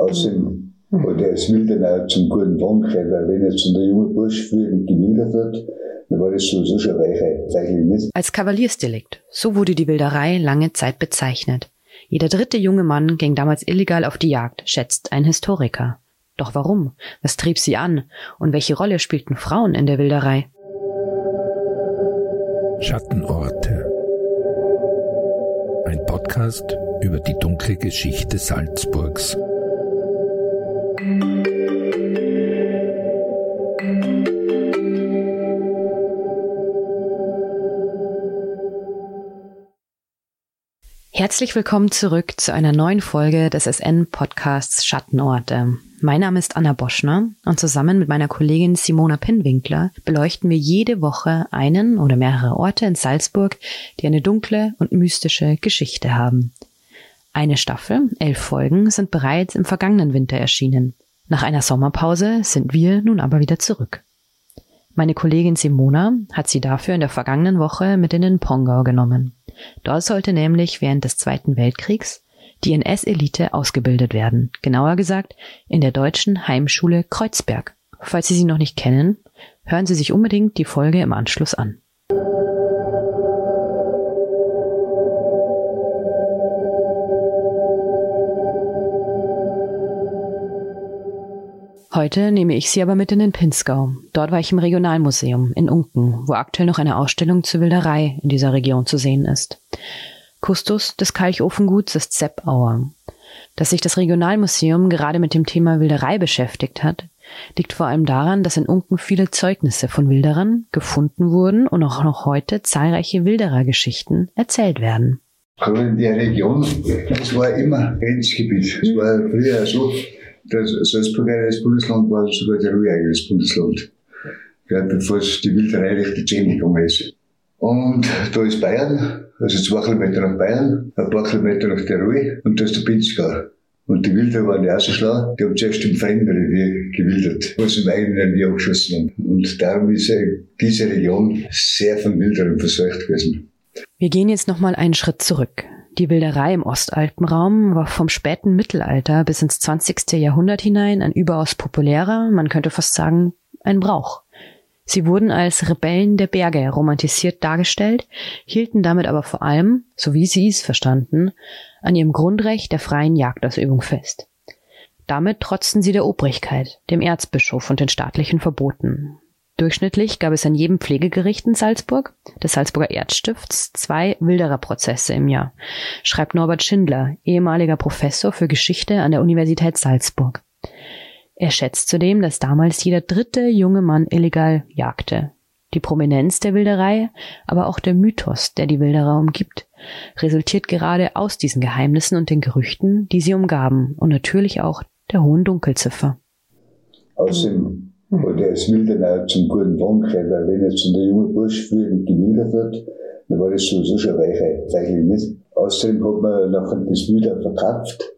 Außerdem hat er das Wildern auch zum guten Dank, weil wenn jetzt so der junge Bursch früher nicht gewildert hat, dann war das sowieso schon reichlich nicht. Als Kavaliersdelikt, so wurde die Wilderei lange Zeit bezeichnet. Jeder dritte junge Mann ging damals illegal auf die Jagd, schätzt ein Historiker. Doch warum? Was trieb sie an? Und welche Rolle spielten Frauen in der Wilderei? Schattenorte. Ein Podcast über die dunkle Geschichte Salzburgs. Herzlich willkommen zurück zu einer neuen Folge des SN-Podcasts Schattenorte. Mein Name ist Anna Boschner und zusammen mit meiner Kollegin Simona Pinwinkler beleuchten wir jede Woche einen oder mehrere Orte in Salzburg, die eine dunkle und mystische Geschichte haben. Eine Staffel, elf Folgen, sind bereits im vergangenen Winter erschienen. Nach einer Sommerpause sind wir nun aber wieder zurück. Meine Kollegin Simona hat sie dafür in der vergangenen Woche mit in den Pongau genommen. Dort sollte nämlich während des Zweiten Weltkriegs die NS-Elite ausgebildet werden. Genauer gesagt in der deutschen Heimschule Kreuzberg. Falls Sie sie noch nicht kennen, hören Sie sich unbedingt die Folge im Anschluss an. Heute nehme ich Sie aber mit in den Pinzgau. Dort war ich im Regionalmuseum in Unken, wo aktuell noch eine Ausstellung zur Wilderei in dieser Region zu sehen ist. Kustos des Kalchofenguts ist Sepp Auer. Dass sich das Regionalmuseum gerade mit dem Thema Wilderei beschäftigt hat, liegt vor allem daran, dass in Unken viele Zeugnisse von Wilderern gefunden wurden und auch noch heute zahlreiche Wilderergeschichten erzählt werden. Gerade in der Region, das war immer Grenzgebiet. Es war früher so, das Salzburg eigenes Bundesland war sogar der Ruhe eigenes Bundesland. Ja, bevor es die Wilderei richtig zu Ende gekommen ist. Und da ist Bayern, also zwei Kilometer nach Bayern, ein paar Kilometer nach der Ruhe und da ist der Pinzgau. Und die Wilder waren ja auch so schlau, die haben zuerst im Fremdenrevier gewildert, was im eigenen Revier abgeschossen haben. Und darum ist diese Region sehr von Wildern verseucht gewesen. Wir gehen jetzt nochmal einen Schritt zurück. Die Wilderei im Ostalpenraum war vom späten Mittelalter bis ins 20. Jahrhundert hinein ein überaus populärer, man könnte fast sagen, ein Brauch. Sie wurden als Rebellen der Berge romantisiert dargestellt, hielten damit aber vor allem, so wie sie es verstanden, an ihrem Grundrecht der freien Jagdausübung fest. Damit trotzten sie der Obrigkeit, dem Erzbischof und den staatlichen Verboten. Durchschnittlich gab es an jedem Pflegegericht in Salzburg, des Salzburger Erzstifts, zwei Wildererprozesse im Jahr, schreibt Norbert Schindler, ehemaliger Professor für Geschichte an der Universität Salzburg. Er schätzt zudem, dass damals jeder dritte junge Mann illegal jagte. Die Prominenz der Wilderei, aber auch der Mythos, der die Wilderer umgibt, resultiert gerade aus diesen Geheimnissen und den Gerüchten, die sie umgaben und natürlich auch der hohen Dunkelziffer. Und er ist Wildern auch zum guten Dank, weil wenn jetzt der junge Bursch früher nicht gewildert hat, dann war das sowieso schon reichlich nicht. Außerdem hat man nachher das Wilder verkauft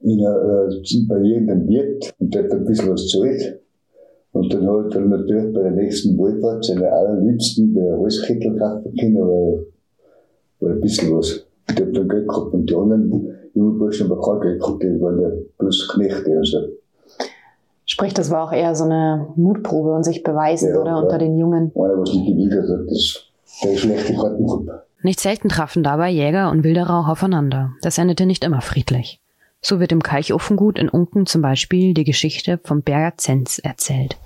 in einer, äh, bei irgendeinem Wirt und der hat ein bisschen was gezahlt. Und dann hat er natürlich bei der nächsten Wohlfahrt seine allerliebsten der Holzkettel kaufen können, aber war ein bisschen was. Ich hab dann Geld gehabt und die anderen jungen Burschen haben kein Geld gehabt, die waren ja bloß Knechte. Also. Sprich, das war auch eher so eine Mutprobe und sich beweisen, Ja, oder? klar. Unter den Jungen. Einer, was nicht gewildert hat, das, der ist schlechte Karten gehabt. Nicht selten trafen dabei Jäger und Wilderer auch aufeinander. Das endete nicht immer friedlich. So wird im Kalchofengut in Unken zum Beispiel die Geschichte vom Berger Zenz erzählt.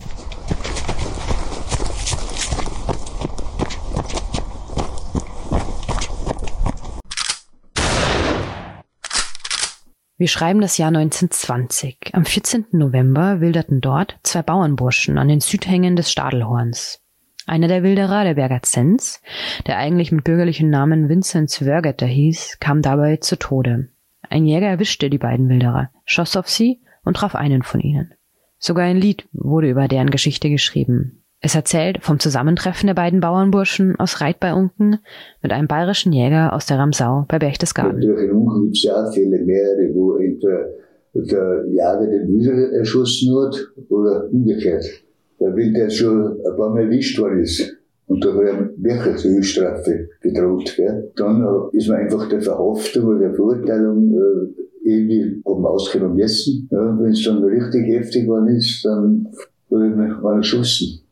Wir schreiben das Jahr 1920. Am 14. November wilderten dort zwei Bauernburschen an den Südhängen des Stadelhorns. Einer der Wilderer, der Berger Zenz, der eigentlich mit bürgerlichen Namen Vincent Zwörgetter hieß, kam dabei zu Tode. Ein Jäger erwischte die beiden Wilderer, schoss auf sie und traf einen von ihnen. Sogar ein Lied wurde über deren Geschichte geschrieben. Es erzählt vom Zusammentreffen der beiden Bauernburschen aus Reit bei Unken mit einem bayerischen Jäger aus der Ramsau bei Berchtesgaden. Durch in Unken gibt es ja auch Fälle, mehrere, wo entweder der Jäger den Wilder erschossen hat oder umgekehrt. Wild, der schon ein paar Mal erwischt worden ist und da er wirklich zur Höchststrafe gedroht. Gell. Dann ist man einfach der Verhaftung oder der Verurteilung äh, irgendwie haben auskommen müssen. Ja, Wenn es dann richtig heftig geworden ist, dann wurde man geschossen.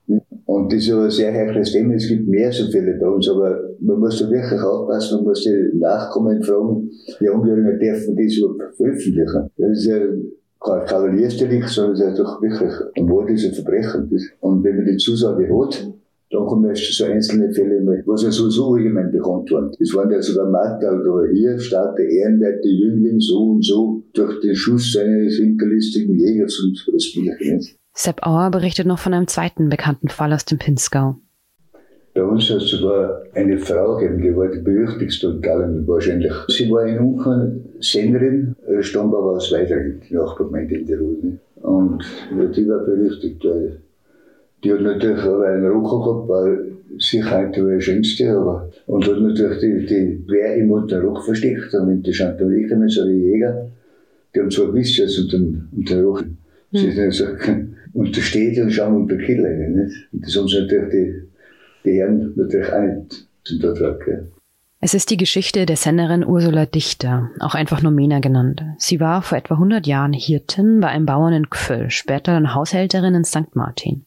Und das ist aber ein sehr heikles Thema. Es gibt mehr so viele bei uns, aber man muss da wirklich aufpassen, man muss die Nachkommen fragen, die Angehörigen dürfen das überhaupt veröffentlichen. Das ist ja kein Kavaliersdelikt, sondern es ist doch wirklich ein Mord ist ein Verbrechen. Und wenn man die Zusage hat, dann kommen erst so einzelne Fälle, was ja sowieso allgemein bekannt waren. Es waren ja sogar Marktal da hier, statt der ehrenwerte Jüngling so und so durch den Schuss seines hinterlistigen Jägers und das Bierchen. Sepp Auer berichtet noch von einem zweiten bekannten Fall aus dem Pinzgau. Bei uns hat es sogar eine Frau gegeben, die war die berüchtigste und allem wahrscheinlich. Sie war in Ungarn Sängerin, stammt aber aus Weidering, Nachbargemeinde in Tirol. Und die war berüchtigt, weil die hat natürlich auch einen Rucker gehabt, weil sicher heute war die schönste, aber, und hat natürlich die, die Wehr im unter Rock versteckt, und wenn die Chantilly kamen, so die Jäger, die haben zwar gewusst, dass unter, unter den Rock, sie sind so, unter Städte und schauen unter Killer nicht? Und das haben sie natürlich die, die Herren natürlich nicht zum Vertrag, gell. Es ist die Geschichte der Sennerin Ursula Dichter, auch einfach nur Mena genannt. Sie war vor etwa 100 Jahren Hirtin bei einem Bauern in Gföll, später dann Haushälterin in St. Martin.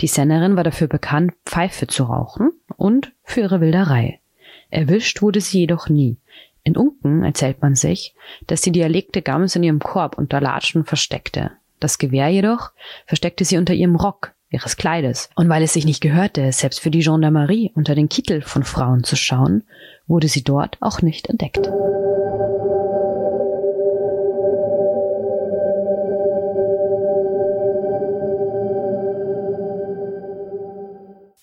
Die Sennerin war dafür bekannt, Pfeife zu rauchen und für ihre Wilderei. Erwischt wurde sie jedoch nie. In Unken erzählt man sich, dass sie die erlegte Gams in ihrem Korb unter Latschen versteckte. Das Gewehr jedoch versteckte sie unter ihrem Rock, ihres Kleides. Und weil es sich nicht gehörte, selbst für die Gendarmerie unter den Kittel von Frauen zu schauen, wurde sie dort auch nicht entdeckt.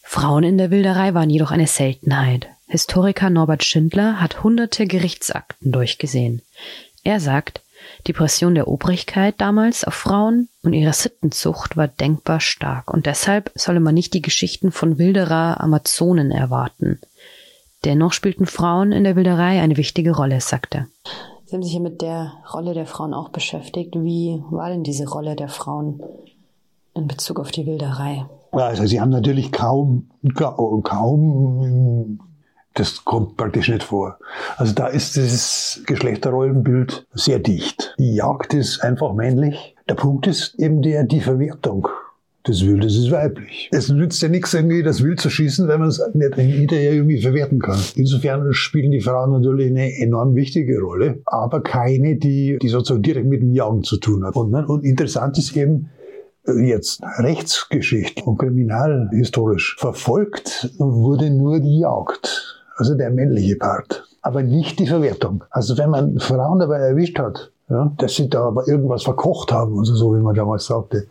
Frauen in der Wilderei waren jedoch eine Seltenheit. Historiker Norbert Schindler hat hunderte Gerichtsakten durchgesehen. Er sagt, die Pression der Obrigkeit damals auf Frauen und ihre Sittenzucht war denkbar stark und deshalb solle man nicht die Geschichten von Wilderer Amazonen erwarten. Dennoch spielten Frauen in der Wilderei eine wichtige Rolle, sagte er. Sie haben sich ja mit der Rolle der Frauen auch beschäftigt. Wie war denn diese Rolle der Frauen in Bezug auf die Wilderei? Also sie haben natürlich kaum, kaum, das kommt praktisch nicht vor. Also da ist das Geschlechterrollenbild sehr dicht. Die Jagd ist einfach männlich. Der Punkt ist eben der, die Verwertung des Wildes ist weiblich. Es nützt ja nichts, irgendwie das Wild zu schießen, wenn man es nicht hinterher irgendwie verwerten kann. Insofern spielen die Frauen natürlich eine enorm wichtige Rolle, aber keine, die, die sozusagen direkt mit dem Jagen zu tun hat. Und, und interessant ist eben, jetzt rechtsgeschichtlich und kriminalhistorisch verfolgt wurde nur die Jagd, also der männliche Part, aber nicht die Verwertung. Also wenn man Frauen dabei erwischt hat, ja, dass sie da aber irgendwas verkocht haben, also so wie man damals sagte,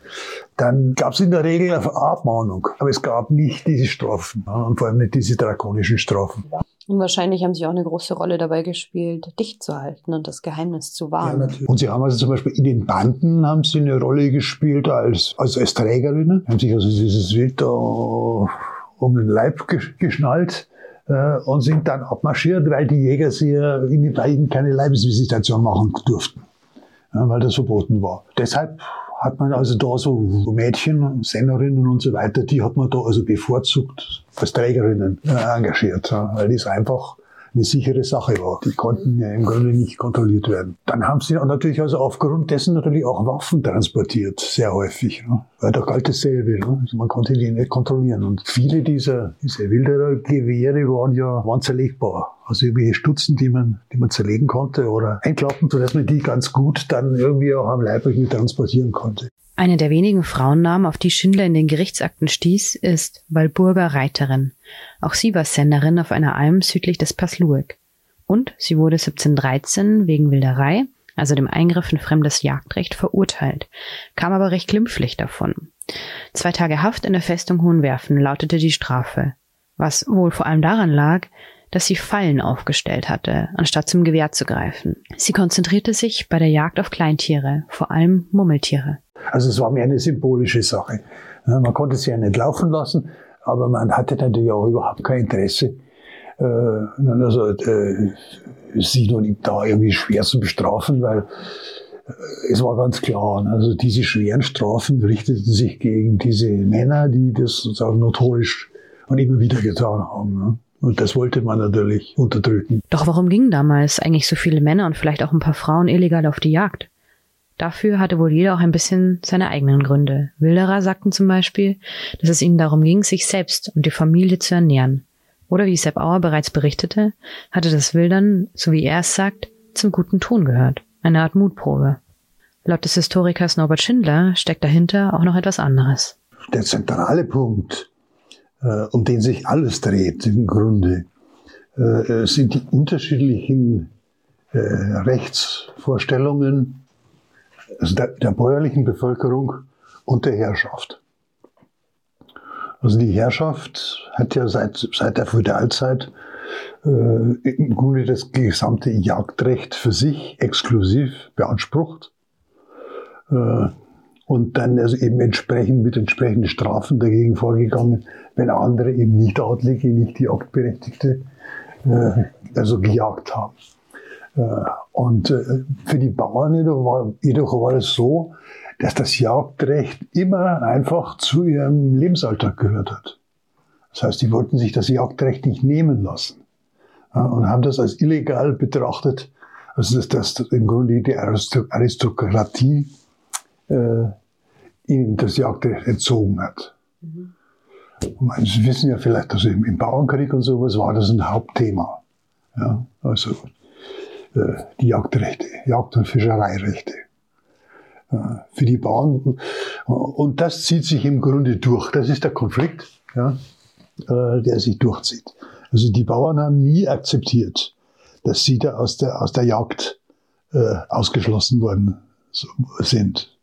dann gab es in der Regel eine Abmahnung. Aber es gab nicht diese Strafen ja, und vor allem nicht diese drakonischen Strafen. Und wahrscheinlich haben sie auch eine große Rolle dabei gespielt, dicht zu halten und das Geheimnis zu wahren. Ja, und sie haben also zum Beispiel in den Banden haben sie eine Rolle gespielt als, als, als Trägerinnen. Haben sich also dieses Wild da um den Leib geschnallt und sind dann abmarschiert, weil die Jäger sie in, ihnen keine Leibesvisitation machen durften, weil das verboten war. Deshalb hat man also da so Mädchen, Sängerinnen und so weiter, die hat man da also bevorzugt als Trägerinnen äh, engagiert, weil das einfach eine sichere Sache war. Die konnten ja im Grunde nicht kontrolliert werden. Dann haben sie natürlich also aufgrund dessen natürlich auch Waffen transportiert, sehr häufig. Ne? Weil da galt dasselbe. Ne? Also man konnte die nicht kontrollieren. Und viele dieser, dieser wilderer Gewehre waren ja waren zerlegbar. Also irgendwelche Stutzen, die man, die man zerlegen konnte oder einklappen, sodass man die ganz gut dann irgendwie auch am Leib transportieren konnte. Eine der wenigen Frauennamen, auf die Schindler in den Gerichtsakten stieß, ist Walburger Reiterin. Auch sie war Sennerin auf einer Alm südlich des Pass Lueck. Und sie wurde 1713 wegen Wilderei also dem Eingriff in fremdes Jagdrecht, verurteilt, kam aber recht glimpflich davon. Zwei Tage Haft in der Festung Hohenwerfen lautete die Strafe, was wohl vor allem daran lag, dass sie Fallen aufgestellt hatte, anstatt zum Gewehr zu greifen. Sie konzentrierte sich bei der Jagd auf Kleintiere, vor allem Mummeltiere. Also es war mehr eine symbolische Sache. Man konnte sie ja nicht laufen lassen, aber man hatte natürlich auch überhaupt kein Interesse, äh, also, äh, sie nun da irgendwie schwer zu bestrafen, weil äh, es war ganz klar, also diese schweren Strafen richteten sich gegen diese Männer, die das sozusagen notorisch und immer wieder getan haben. Ne? Und das wollte man natürlich unterdrücken. Doch warum gingen damals eigentlich so viele Männer und vielleicht auch ein paar Frauen illegal auf die Jagd? Dafür hatte wohl jeder auch ein bisschen seine eigenen Gründe. Wilderer sagten zum Beispiel, dass es ihnen darum ging, sich selbst und die Familie zu ernähren. Oder wie Sepp Auer bereits berichtete, hatte das Wildern, so wie er es sagt, zum guten Ton gehört. Eine Art Mutprobe. Laut des Historikers Norbert Schindler steckt dahinter auch noch etwas anderes. Der zentrale Punkt, äh, um den sich alles dreht im Grunde, äh, sind die unterschiedlichen äh, Rechtsvorstellungen also der, der bäuerlichen Bevölkerung und der Herrschaft. Also die Herrschaft hat ja seit, seit der Feudalzeit äh, im Grunde das gesamte Jagdrecht für sich exklusiv beansprucht. Äh, und dann also eben entsprechend mit entsprechenden Strafen dagegen vorgegangen, wenn andere eben nicht Adlige, nicht die Jagdberechtigte, äh, also gejagt haben. Äh, und äh, für die Bauern jedoch war, jedoch war es so, dass das Jagdrecht immer einfach zu ihrem Lebensalltag gehört hat. Das heißt, die wollten sich das Jagdrecht nicht nehmen lassen und haben das als illegal betrachtet, also dass das im Grunde die Aristokratie äh, ihnen das Jagdrecht entzogen hat. Mhm. Sie wissen ja vielleicht, also im, im Bauernkrieg und sowas war das ein Hauptthema. Ja, also die Jagdrechte, Jagd- und Fischereirechte äh, für die Bauern. Und das zieht sich im Grunde durch. Das ist der Konflikt, ja, äh, der sich durchzieht. Also die Bauern haben nie akzeptiert, dass sie da aus der, aus der Jagd äh, ausgeschlossen worden sind.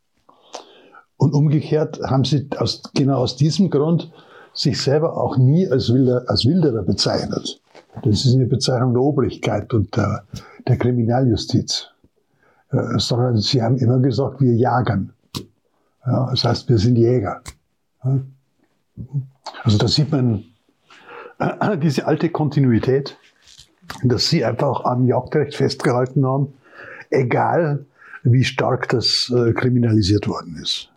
Und umgekehrt haben sie aus, genau aus diesem Grund sich selber auch nie als, Wilder, als Wilderer bezeichnet. Das ist eine Bezeichnung der Obrigkeit und der, der Kriminaljustiz, äh, sondern sie haben immer gesagt, wir jagen. Ja, das heißt, wir sind Jäger. Ja. Also da sieht man äh, diese alte Kontinuität, dass sie einfach am Jagdrecht festgehalten haben, egal wie stark das äh, kriminalisiert worden ist.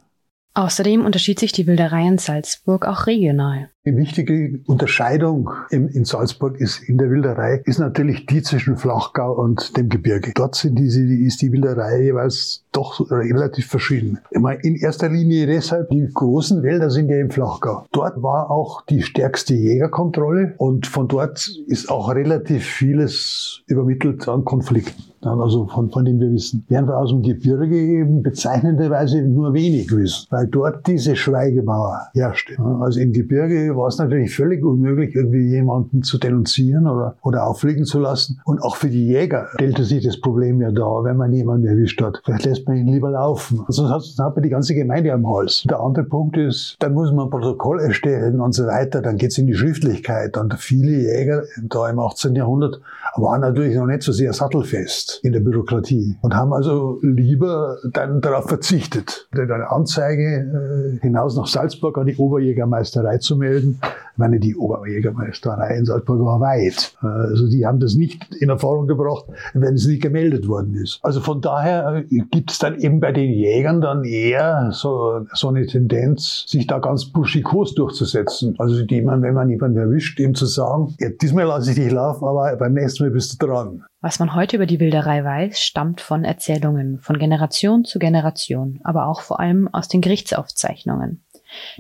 Außerdem unterschied sich die Wilderei in Salzburg auch regional. Die wichtige Unterscheidung in, Salzburg ist in der Wilderei ist natürlich die zwischen Flachgau und dem Gebirge. Dort sind diese, ist die Wilderei jeweils doch relativ verschieden. In erster Linie deshalb, die großen Wälder sind ja im Flachgau. Dort war auch die stärkste Jägerkontrolle und von dort ist auch relativ vieles übermittelt an Konflikten also von, von dem wir wissen. Während wir aus dem Gebirge eben bezeichnenderweise nur wenig wissen, weil dort diese Schweigemauer herrschte. Also im Gebirge war es natürlich völlig unmöglich, irgendwie jemanden zu denunzieren oder, oder auffliegen zu lassen. Und auch für die Jäger stellte sich das Problem ja da, wenn man jemanden erwischt hat. Vielleicht lässt man ihn lieber laufen. Sonst hat, hat man die ganze Gemeinde am Hals. Der andere Punkt ist, dann muss man ein Protokoll erstellen und so weiter. Dann geht's in die Schriftlichkeit. Und viele Jäger da im 18. Jahrhundert waren natürlich noch nicht so sehr sattelfest in der Bürokratie und haben also lieber dann darauf verzichtet, eine Anzeige äh, hinaus nach Salzburg an die Oberjägermeisterei zu melden. Ich meine, die Oberjägermeisterei in Salzburg war weit. Also die haben das nicht in Erfahrung gebracht, wenn es nicht gemeldet worden ist. Also von daher äh, gibt es dann eben bei den Jägern dann eher so, so eine Tendenz, sich da ganz buschikos durchzusetzen. Also die man, wenn man jemanden erwischt, ihm zu sagen, ja, diesmal lasse ich dich laufen, aber beim nächsten Mal bist du dran. Was man heute über die Wilderei weiß, stammt von Erzählungen, von Generation zu Generation, aber auch vor allem aus den Gerichtsaufzeichnungen.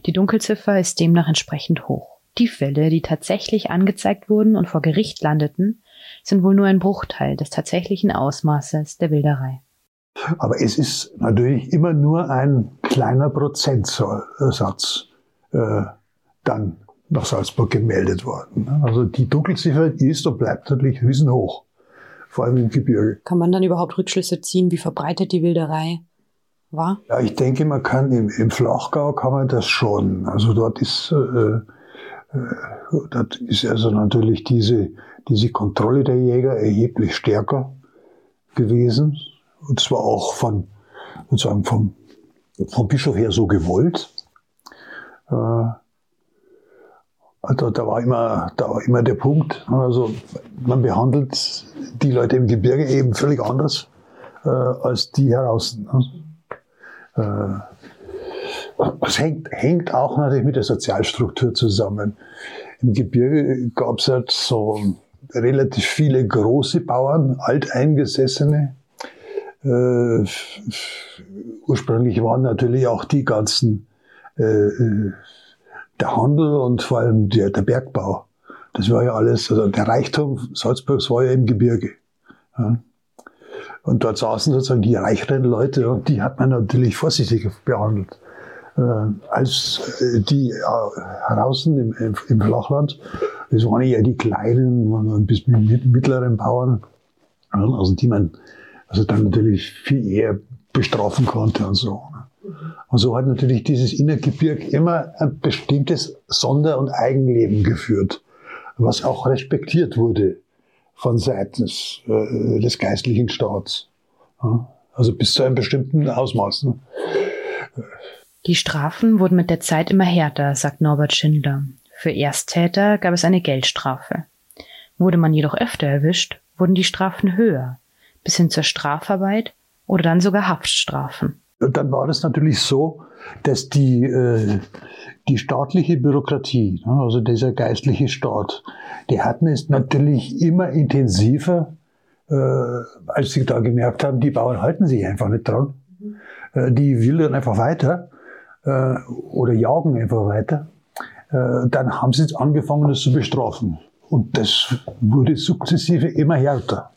Die Dunkelziffer ist demnach entsprechend hoch. Die Fälle, die tatsächlich angezeigt wurden und vor Gericht landeten, sind wohl nur ein Bruchteil des tatsächlichen Ausmaßes der Wilderei. Aber es ist natürlich immer nur ein kleiner Prozentsatz äh, dann nach Salzburg gemeldet worden. Also die Dunkelziffer ist und bleibt natürlich riesenhoch. Vor allem im Gebirge. Kann man dann überhaupt Rückschlüsse ziehen, wie verbreitet die Wilderei war? Ja, ich denke, man kann im, im Flachgau kann man das schon. Also dort ist, äh, äh, dort ist also natürlich diese, diese Kontrolle der Jäger erheblich stärker gewesen. Und zwar auch von, sozusagen vom, vom Bischof her so gewollt. Äh, also da war immer, da war immer der Punkt. Also man behandelt die Leute im Gebirge eben völlig anders äh, als die heraus. Ne? Äh, es hängt, hängt auch natürlich mit der Sozialstruktur zusammen. Im Gebirge gab es halt so relativ viele große Bauern, alteingesessene. Äh, ursprünglich waren natürlich auch die ganzen äh, äh der Handel und vor allem der, der Bergbau. Das war ja alles, also der Reichtum Salzburgs war ja im Gebirge. Ja. Und dort saßen sozusagen die reicheren Leute und die hat man natürlich vorsichtig behandelt. Äh, als äh, die äh, draußen im, im, im, Flachland, das waren eher die kleinen, bis mittleren Bauern, also die man also dann natürlich viel eher bestrafen konnte und so. Und so hat natürlich dieses Innergebirg immer ein bestimmtes Sonder- und Eigenleben geführt, was auch respektiert wurde von seitens äh, des geistlichen Staats. Ja, also bis zu einem bestimmten Ausmaß. Ne? Die Strafen wurden mit der Zeit immer härter, sagt Norbert Schindler. Für Ersttäter gab es eine Geldstrafe. Wurde man jedoch öfter erwischt, wurden die Strafen höher, bis hin zur Strafarbeit oder dann sogar Haftstrafen. Und dann war es natürlich so, dass die, äh, die staatliche Bürokratie, ne, also dieser geistliche Staat, die hatten es natürlich immer intensiver, äh, als sie da gemerkt haben, die Bauern halten sich einfach nicht dran. Äh, die wildern einfach weiter äh, oder jagen einfach weiter. Äh, dann haben sie jetzt angefangen, das zu bestrafen. Und das wurde sukzessive immer härter,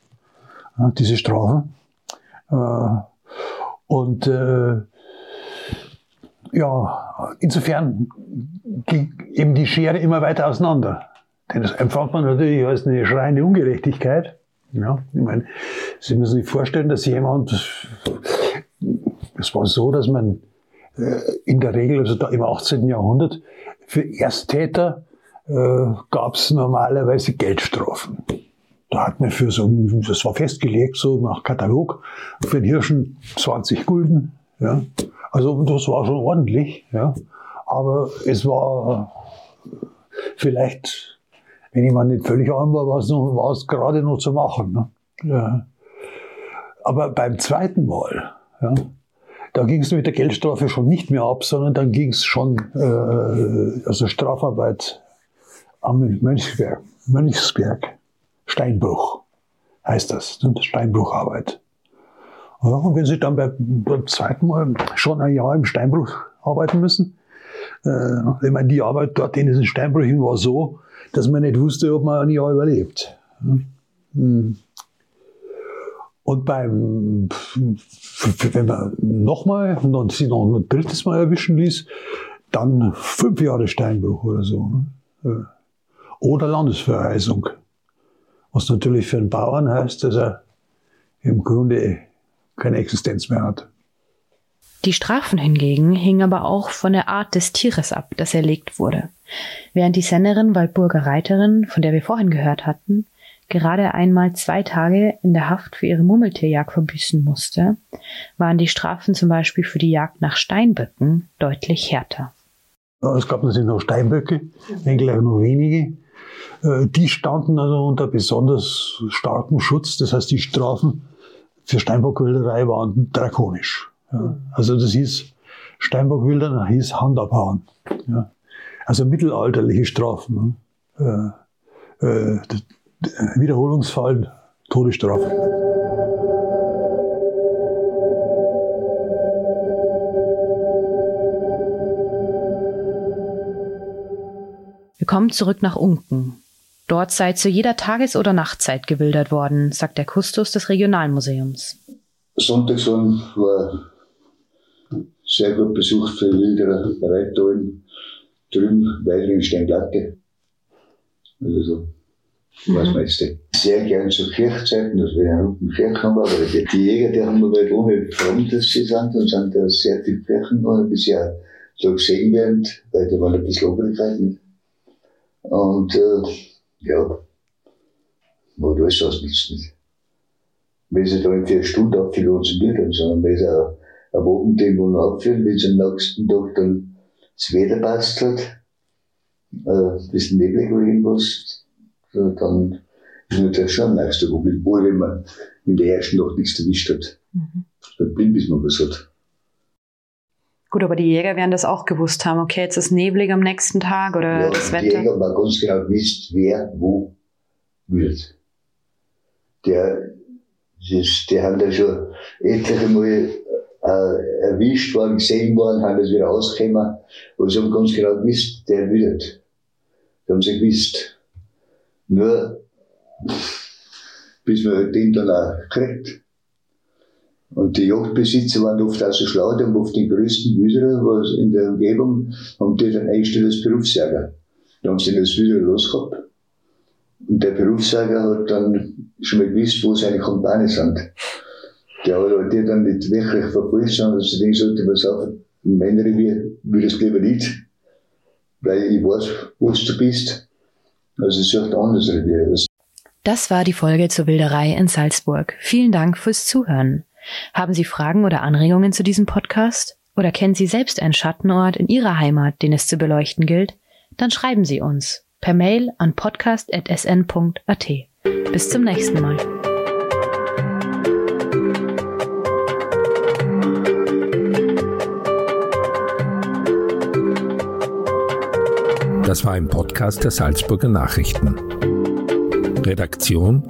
diese Strafen. Äh, und äh, ja, insofern ging eben die Schere immer weiter auseinander. Denn das empfand man natürlich als eine schreiende Ungerechtigkeit. Ja, ich meine, Sie müssen sich vorstellen, dass jemand, es war so, dass man äh, in der Regel, also da im 18. Jahrhundert, für Ersttäter äh, gab es normalerweise Geldstrafen. Da hat man für so, das war festgelegt, so nach Katalog, für den Hirschen 20 Gulden. Ja. Also das war schon ordentlich. Ja. Aber es war vielleicht, wenn jemand nicht völlig arm war, war es, noch, war es gerade noch zu machen. Ne. Ja. Aber beim zweiten Mal, ja, da ging es mit der Geldstrafe schon nicht mehr ab, sondern dann ging es schon, äh, also Strafarbeit am Mönchsberg. Mönchsberg. Steinbruch heißt das, ne? Steinbrucharbeit. Ja, und wenn Sie dann beim, beim zweiten Mal schon ein Jahr im Steinbruch arbeiten müssen, äh, ich meine, die Arbeit dort in diesen Steinbrüchen war so, dass man nicht wusste, ob man ein Jahr überlebt. Hm. Und beim, wenn man nochmal, und sie noch ein drittes Mal erwischen ließ, dann fünf Jahre Steinbruch oder so. Ne? Oder Landesverweisung. Was natürlich für einen Bauern heißt, dass er im Grunde keine Existenz mehr hat. Die Strafen hingegen hingen aber auch von der Art des Tieres ab, das erlegt wurde. Während die Sennerin Waldburger Reiterin, von der wir vorhin gehört hatten, gerade einmal zwei Tage in der Haft für ihre Murmeltierjagd verbüßen musste, waren die Strafen zum Beispiel für die Jagd nach Steinböcken deutlich härter. Es gab natürlich noch Steinböcke, wenngleich nur wenige. Äh, die standen also unter besonders starkem Schutz. Das heißt, die Strafen für Steinbockwilderei waren drakonisch. Also das hieß, Steinbockwildern hieß Hand abhauen. Also mittelalterliche Strafen. Ne? Äh, äh, Wiederholungsfall, Todesstrafe. Wir kommen zurück nach Unken. Dort sei zu jeder Tages- oder Nachtzeit gewildert worden, sagt der Kustos des Regionalmuseums. Sonntagsabend war sehr gut besucht für Wilderer, Reitdollen, drüben Weidring, Steinplatte. Also so, war das mhm. meiste. sehr gern zu Kirchzeiten, dass wir einen guten Kirchen haben, aber die, die Jäger, die haben mir weit ohne fremd, dass sie sind, und sind da sehr viel Kirchen geworden, bis ja so gesehen werden, weil da waren ein bisschen Obrigkeiten. Und, äh, ja, man weiß das nicht. Wenn sie da in vier Stunden zu mir, sondern wenn sie am Abend irgendwo abführen, wenn sie am nächsten Tag dann das Wetter passt hat, ein bisschen neblig oder irgendwas, dann ist natürlich schon ein nächster Problem. Obwohl, wenn man in der ersten Nacht nichts erwischt hat. Mhm. Dann blind, bis man was hat. Gut, aber die Jäger werden das auch gewusst haben. Okay, jetzt ist neblig am nächsten Tag oder ja, das Wetter. Die Jäger haben ganz genau gewusst, wer wo wird. Der, das, der haben da schon etliche Mal äh, erwischt worden, gesehen worden, haben das wieder ausgekommen. Und sie haben ganz genau gewusst, der wird. Die haben sie gewusst. Nur, bis man den dann auch kriegt. Und die Jagdbesitzer waren oft auch so schlau, die haben oft den größten Wüderer, was in der Umgebung, haben die dann eingestellt als Berufsjäger. Da haben sie den als Wüderer losgehabt. Und der Berufsjäger hat dann schon mal gewusst, wo seine Kumpanen sind. Der hat aber die dann nicht wirklich verfolgt, sondern dass sie denken sollte, was auf, im Männerrevier will es lieber nicht, weil ich weiß, wo du bist. Also es ist ein anderes Revier. Das war die Folge zur Wilderei in Salzburg. Vielen Dank fürs Zuhören. Haben Sie Fragen oder Anregungen zu diesem Podcast? Oder kennen Sie selbst einen Schattenort in Ihrer Heimat, den es zu beleuchten gilt? Dann schreiben Sie uns per Mail an podcast.sn.at. Bis zum nächsten Mal. Das war ein Podcast der Salzburger Nachrichten. Redaktion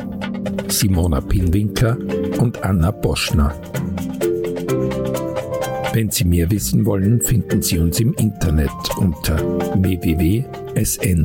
Simona Pinwinkler und Anna Boschner. Wenn Sie mehr wissen wollen, finden Sie uns im Internet unter www.sn.at.